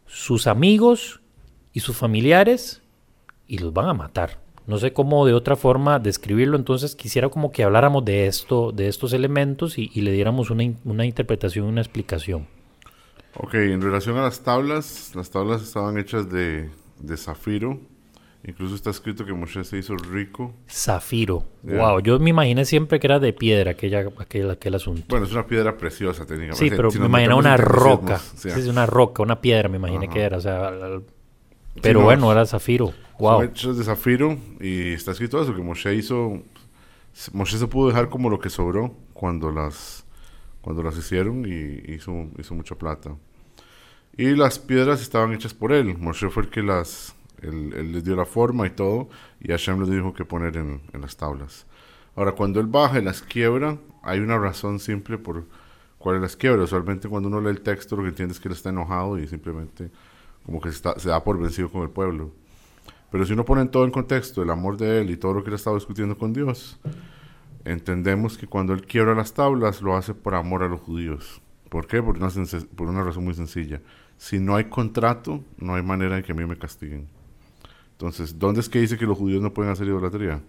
sus amigos y sus familiares y los van a matar. No sé cómo de otra forma describirlo, entonces quisiera como que habláramos de esto, de estos elementos y, le diéramos una, una interpretación, una explicación. Ok, en relación a las tablas, las tablas estaban hechas de, zafiro. Incluso está escrito que Moshe se hizo rico. Zafiro. Wow, yo me imaginé siempre que era de piedra aquella, aquel, aquel asunto. Bueno, es una piedra preciosa técnicamente. Sí, pero me imaginé una roca. Sí, una roca, una piedra me imaginé que era. O sea, pero bueno, era zafiro. Wow. Son hechas de zafiro y está escrito eso, que Moshe hizo... Moshe se pudo dejar como lo que sobró cuando las cuando las hicieron y hizo, hizo mucha plata. Y las piedras estaban hechas por él. Moshe fue el que las, él, les dio la forma y todo, y Hashem les dijo que poner en, las tablas. Ahora, cuando él baja y las quiebra, hay una razón simple por cuál las quiebra. Usualmente cuando uno lee el texto lo que entiende es que él está enojado y simplemente como que se, está, da por vencido con el pueblo. Pero si uno pone todo en contexto, el amor de él y todo lo que él estaba discutiendo con Dios, entendemos que cuando él quiebra las tablas lo hace por amor a los judíos. ¿Por qué? Por una, por una razón muy sencilla. Si no hay contrato, no hay manera de que a mí me castiguen. Entonces, ¿dónde es que dice que los judíos no pueden hacer idolatría?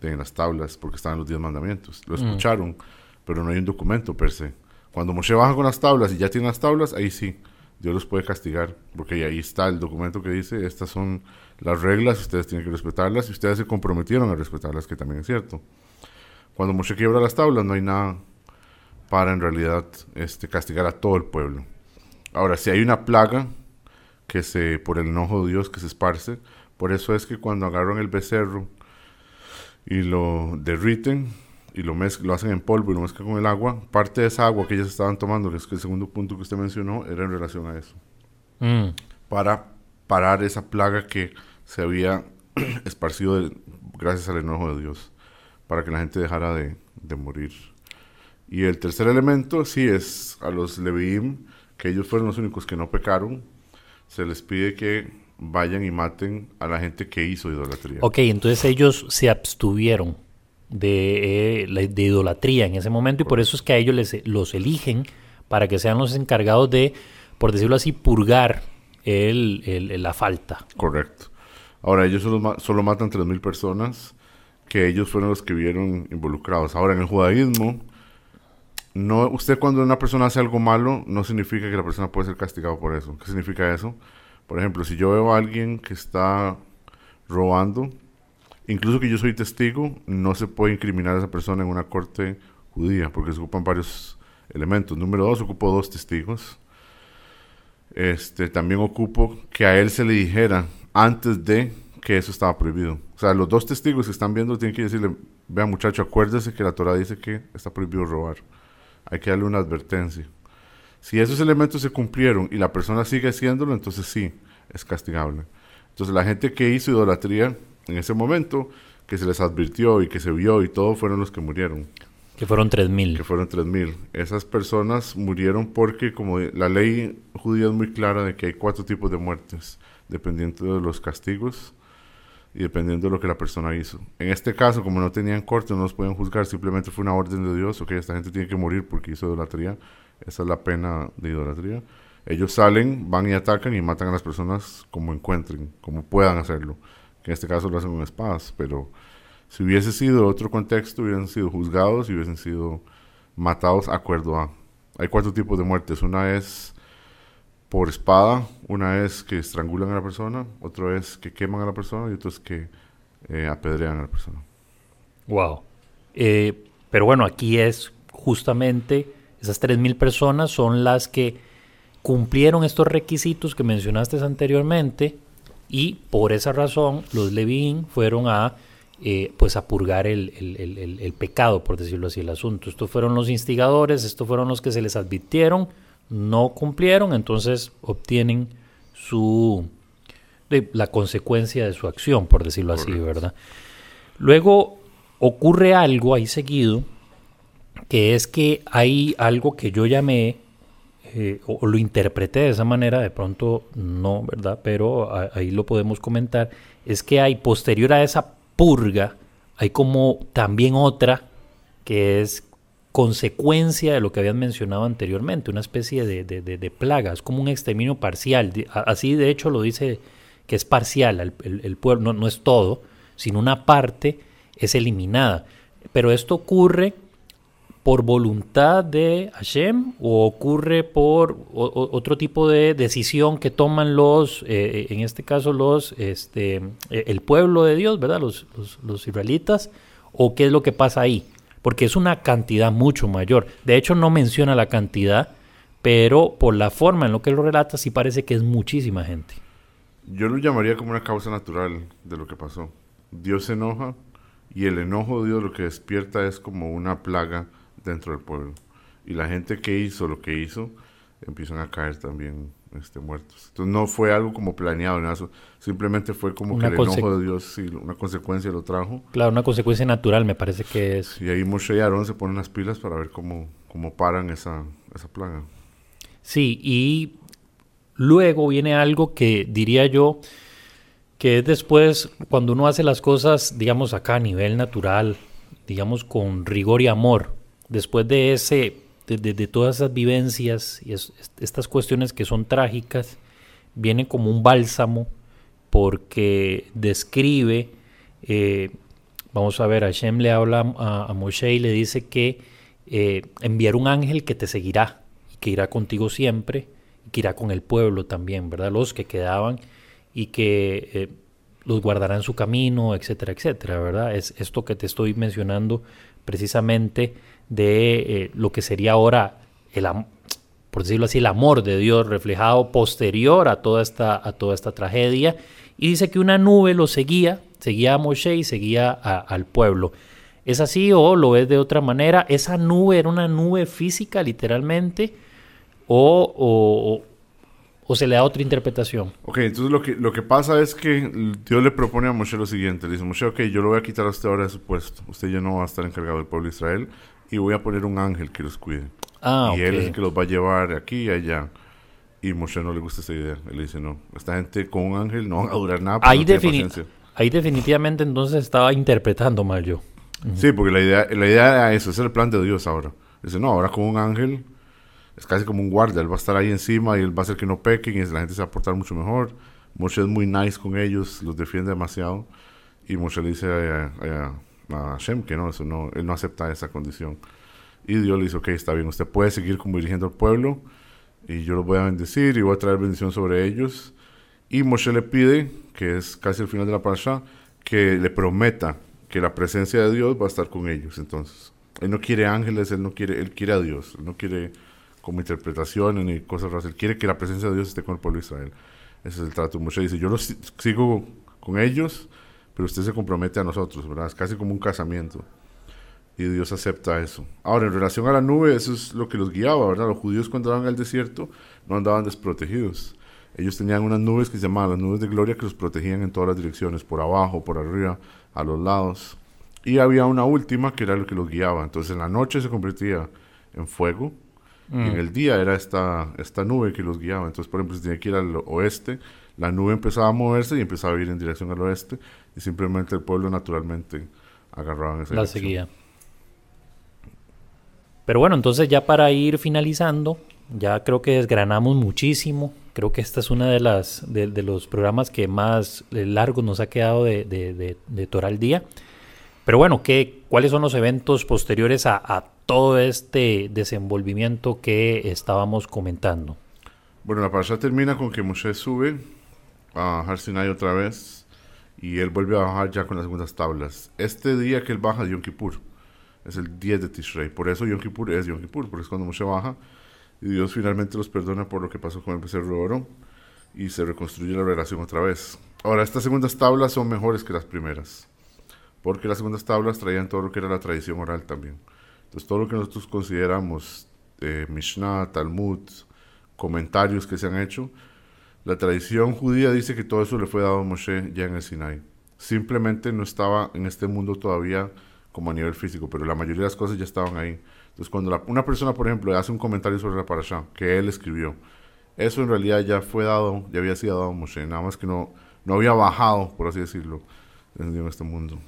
En las tablas, porque están en los diez mandamientos. Lo mm. escucharon, pero no hay un documento per se. Cuando Moshe baja con las tablas y ya tiene las tablas, ahí sí, Dios los puede castigar, porque ahí está el documento que dice, estas son las reglas, ustedes tienen que respetarlas, y ustedes se comprometieron a respetarlas, que también es cierto. Cuando Moshe quiebra las tablas, no hay nada para en realidad este, castigar a todo el pueblo. Ahora, si hay una plaga que se, por el enojo de Dios que se esparce, por eso es que cuando agarran el becerro y lo derriten y lo, lo hacen en polvo y lo mezclan con el agua, parte de esa agua que ellos estaban tomando, que es el segundo punto que usted mencionó, era en relación a eso. Mm. Para parar esa plaga que se había esparcido gracias al enojo de Dios para que la gente dejara de, morir. Y el tercer elemento, sí, es a los Leviim, que ellos fueron los únicos que no pecaron, se les pide que vayan y maten a la gente que hizo idolatría. Ok, entonces ellos se abstuvieron de, eh, de idolatría en ese momento y por eso es que a ellos les, los eligen para que sean los encargados de, por decirlo así, purgar el, la falta. Correcto. Ahora, ellos solo, solo matan 3.000 personas que ellos fueron los que vieron involucrados. Ahora, en el judaísmo, no, usted cuando una persona hace algo malo, no significa que la persona puede ser castigado por eso. ¿Qué significa eso? Por ejemplo, si yo veo a alguien que está robando, incluso que yo soy testigo, no se puede incriminar a esa persona en una corte judía, porque se ocupan varios elementos. Número dos, ocupo dos testigos. Este, también ocupo que a él se le dijera antes de que eso estaba prohibido. O sea, los dos testigos que están viendo tienen que decirle, vean muchacho, acuérdese que la Torah dice que está prohibido robar. Hay que darle una advertencia. Si esos elementos se cumplieron y la persona sigue haciéndolo, entonces sí, es castigable. Entonces la gente que hizo idolatría en ese momento, que se les advirtió y que se vio y todo, fueron los que murieron. Que fueron 3.000. Que fueron 3.000. Esas personas murieron porque como la ley judía es muy clara de que hay cuatro tipos de muertes, dependiendo de los castigos y dependiendo de lo que la persona hizo. En este caso, como no tenían corte, no los pueden juzgar, simplemente fue una orden de Dios, ok, esta gente tiene que morir porque hizo idolatría, esa es la pena de idolatría. Ellos salen, van y atacan y matan a las personas como encuentren, como puedan hacerlo. En este caso lo hacen con espadas, pero si hubiese sido otro contexto, hubiesen sido juzgados y hubiesen sido matados acuerdo a. Hay cuatro tipos de muertes. Una es por espada, una es que estrangulan a la persona, otro es que queman a la persona y otro es que eh, apedrean a la persona. Wow. Eh, pero bueno, aquí es justamente esas 3.000 personas son las que cumplieron estos requisitos que mencionaste anteriormente y por esa razón los Levín fueron a eh, pues a purgar el, el, el, pecado, por decirlo así, el asunto. Estos fueron los instigadores, estos fueron los que se les advirtieron, no cumplieron, entonces obtienen su la consecuencia de su acción, por decirlo así, ¿verdad? Luego ocurre algo ahí seguido, que es que hay algo que yo llamé, eh, o, lo interpreté de esa manera, de pronto no, ¿verdad? Pero ahí lo podemos comentar, es que hay posterior a esa purga, hay como también otra que es consecuencia de lo que habían mencionado anteriormente, una especie de, de, de, plaga, es como un exterminio parcial. Así de hecho lo dice que es parcial, el, pueblo no, es todo, sino una parte es eliminada. Pero esto ocurre por voluntad de Hashem o ocurre por otro tipo de decisión que toman los, eh, en este caso los, este, el pueblo de Dios, ¿verdad? Los israelitas, o qué es lo que pasa ahí porque es una cantidad mucho mayor. De hecho, no menciona la cantidad, pero por la forma en lo que lo relata, sí parece que es muchísima gente. Yo lo llamaría como una causa natural de lo que pasó. Dios se enoja y el enojo de Dios lo que despierta es como una plaga dentro del pueblo. Y la gente que hizo lo que hizo empiezan a caer también este, muertos. Entonces no fue algo como planeado, simplemente fue como que el enojo de Dios y una consecuencia lo trajo. Claro, una consecuencia natural me parece que es. Y ahí Moshe y Aarón se ponen las pilas para ver cómo, cómo paran esa, esa plaga. Sí, y luego viene algo que diría yo que es después cuando uno hace las cosas, digamos acá a nivel natural, digamos con rigor y amor, después de ese de, todas esas vivencias y estas cuestiones que son trágicas, viene como un bálsamo porque describe, eh, vamos a ver, Hashem le habla a, Moshe y le dice que eh, enviará un ángel que te seguirá que irá contigo siempre y que irá con el pueblo también, ¿verdad? Los que quedaban y que eh, los guardará en su camino, etcétera, etcétera, ¿verdad? Es esto que te estoy mencionando precisamente de eh, lo que sería ahora, el, por decirlo así, el amor de Dios reflejado posterior a toda esta, a toda esta tragedia. Y dice que una nube lo seguía, seguía a Moshe y seguía al pueblo. ¿Es así o lo es de otra manera? ¿Esa nube era una nube física literalmente o, o, o se le da otra interpretación? Ok, entonces lo que, lo que pasa es que Dios le propone a Moshe lo siguiente. Le dice, Moshe, ok, yo lo voy a quitar a usted ahora de su puesto. Usted ya no va a estar encargado del pueblo de Israel y voy a poner un ángel que los cuide. Ah, y él es el que los va a llevar aquí y allá. Y Moshe no le gusta esa idea. Él dice, no, esta gente con un ángel no va a durar nada. Ahí, ahí definitivamente entonces estaba interpretando mal yo. Sí, porque la idea, la idea era eso, ese es el plan de Dios ahora. Dice, no, ahora con un ángel es casi como un guardia, él va a estar ahí encima y él va a hacer que no pequen y la gente se va a portar mucho mejor. Moshe es muy nice con ellos, los defiende demasiado. Y Moshe le dice a a Hashem que no, eso no, él no acepta esa condición. Y Dios le dice, ok, está bien, usted puede seguir como dirigiendo al pueblo y yo los voy a bendecir y voy a traer bendición sobre ellos. Y Moshe le pide, que es casi el final de la parasha, que le prometa que la presencia de Dios va a estar con ellos. Entonces, él no quiere ángeles, él no quiere, él quiere a Dios, él no quiere como interpretaciones ni cosas raras, él quiere que la presencia de Dios esté con el pueblo de Israel. Ese es el trato. Moshe dice, yo los sigo con ellos, pero usted se compromete a nosotros, ¿verdad? Es casi como un casamiento. Y Dios acepta eso. Ahora, en relación a la nube, eso es lo que los guiaba, ¿verdad? Los judíos cuando andaban al desierto no andaban desprotegidos. ellos tenían unas nubes que se llamaban las nubes de gloria que los protegían en todas las direcciones, por abajo, por arriba, a los lados. Y había una última que era lo que los guiaba. Entonces en la noche se convertía en fuego y en el día era esta, esta nube que los guiaba. Entonces, por ejemplo, si tenía que ir al oeste, la nube empezaba a moverse y empezaba a ir en dirección al oeste y simplemente el pueblo naturalmente agarraba esa La seguía. Pero bueno, entonces ya para ir finalizando, ya creo que desgranamos muchísimo. Creo que esta es una de las de, los programas que más largos nos ha quedado de, de, de, Toral Día. Pero bueno, ¿qué, ¿cuáles son los eventos posteriores a, a, todo este desenvolvimiento que estábamos comentando? Bueno, la parasha termina con que Moshe sube a Har Sinai otra vez y él vuelve a bajar ya con las segundas tablas. Este día que él baja de Yom Kippur es el 10 de Tishrei. Por eso Yom Kippur es Yom Kippur, porque es cuando Moshe baja y Dios finalmente los perdona por lo que pasó con el becerro de oro y se reconstruye la relación otra vez. Ahora, estas segundas tablas son mejores que las primeras, porque las segundas tablas traían todo lo que era la tradición oral también. Entonces, todo lo que nosotros consideramos eh, Mishnah, Talmud, comentarios que se han hecho, la tradición judía dice que todo eso le fue dado a Moshe ya en el Sinai. Simplemente no estaba en este mundo todavía como a nivel físico, pero la mayoría de las cosas ya estaban ahí. Entonces, cuando una persona, por ejemplo, hace un comentario sobre la parasha que él escribió, eso en realidad ya fue dado, ya había sido dado a Moshe, nada más que no, no había bajado, por así decirlo, en este mundo.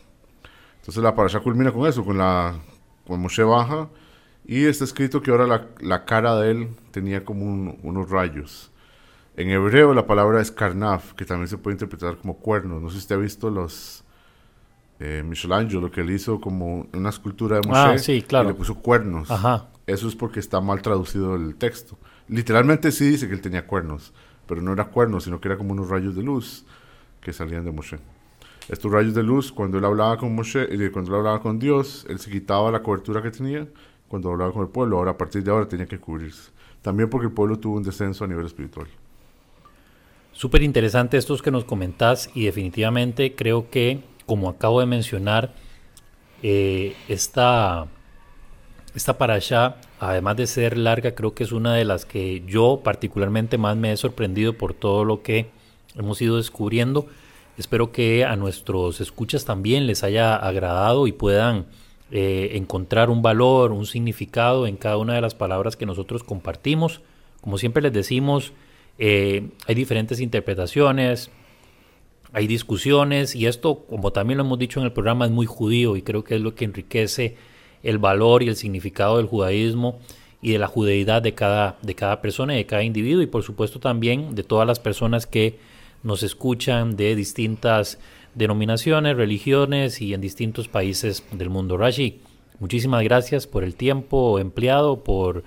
Entonces, la parasha culmina con eso, con, la, con Moshe baja, y está escrito que ahora la, la cara de él tenía como unos rayos. En hebreo la palabra es karnaf, que también se puede interpretar como cuernos. No sé si usted ha visto los eh, Michelangelo, que él hizo como una escultura de Moshe ah, sí, claro. y le puso cuernos. Ajá. Eso es porque está mal traducido el texto. Literalmente sí dice que él tenía cuernos, pero no era cuernos, sino que era como unos rayos de luz que salían de Moshe. Estos rayos de luz, cuando él hablaba con Moshe, eh, cuando él hablaba con Dios, él se quitaba la cobertura que tenía cuando hablaba con el pueblo. Ahora, a partir de ahora, tenía que cubrirse. También porque el pueblo tuvo un descenso a nivel espiritual. Súper interesante estos que nos comentás y definitivamente creo que como acabo de mencionar, eh, esta, esta parasha, además de ser larga, creo que es una de las que yo particularmente más me he sorprendido por todo lo que hemos ido descubriendo. Espero que a nuestros escuchas también les haya agradado y puedan eh, encontrar un valor, un significado en cada una de las palabras que nosotros compartimos. Como siempre les decimos, eh, hay diferentes interpretaciones, hay discusiones y esto, como también lo hemos dicho en el programa, es muy judío y creo que es lo que enriquece el valor y el significado del judaísmo y de la judeidad de cada, de cada persona y de cada individuo y por supuesto también de todas las personas que nos escuchan de distintas denominaciones, religiones y en distintos países del mundo. Rashi, muchísimas gracias por el tiempo empleado, por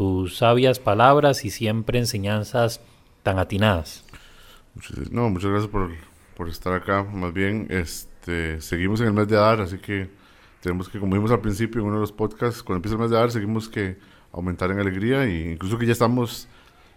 tus sabias palabras y siempre enseñanzas tan atinadas. No, muchas gracias por por estar acá. Más bien, este, seguimos en el mes de Adar, así que tenemos que, como vimos al principio en uno de los podcasts, cuando empieza el mes de Adar, seguimos que aumentar en alegría e incluso que ya estamos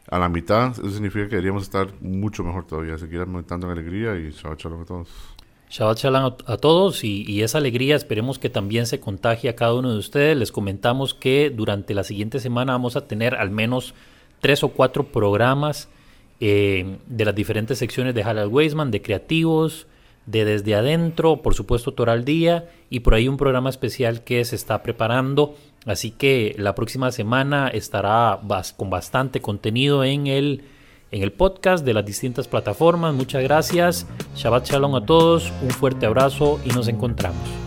a la mitad, eso significa que deberíamos estar mucho mejor todavía, seguir aumentando en alegría y Shabbat Shalom a todos. Shabbat Shalom a todos y, esa alegría esperemos que también se contagie a cada uno de ustedes. Les comentamos que durante la siguiente semana vamos a tener al menos tres o cuatro programas eh, de las diferentes secciones de Halal Weisman, de creativos, de desde adentro, por supuesto Toral Día y por ahí un programa especial que se está preparando. Así que la próxima semana estará con bastante contenido en el, en el podcast de las distintas plataformas. Muchas gracias. Shabbat Shalom a todos. Un fuerte abrazo y nos encontramos.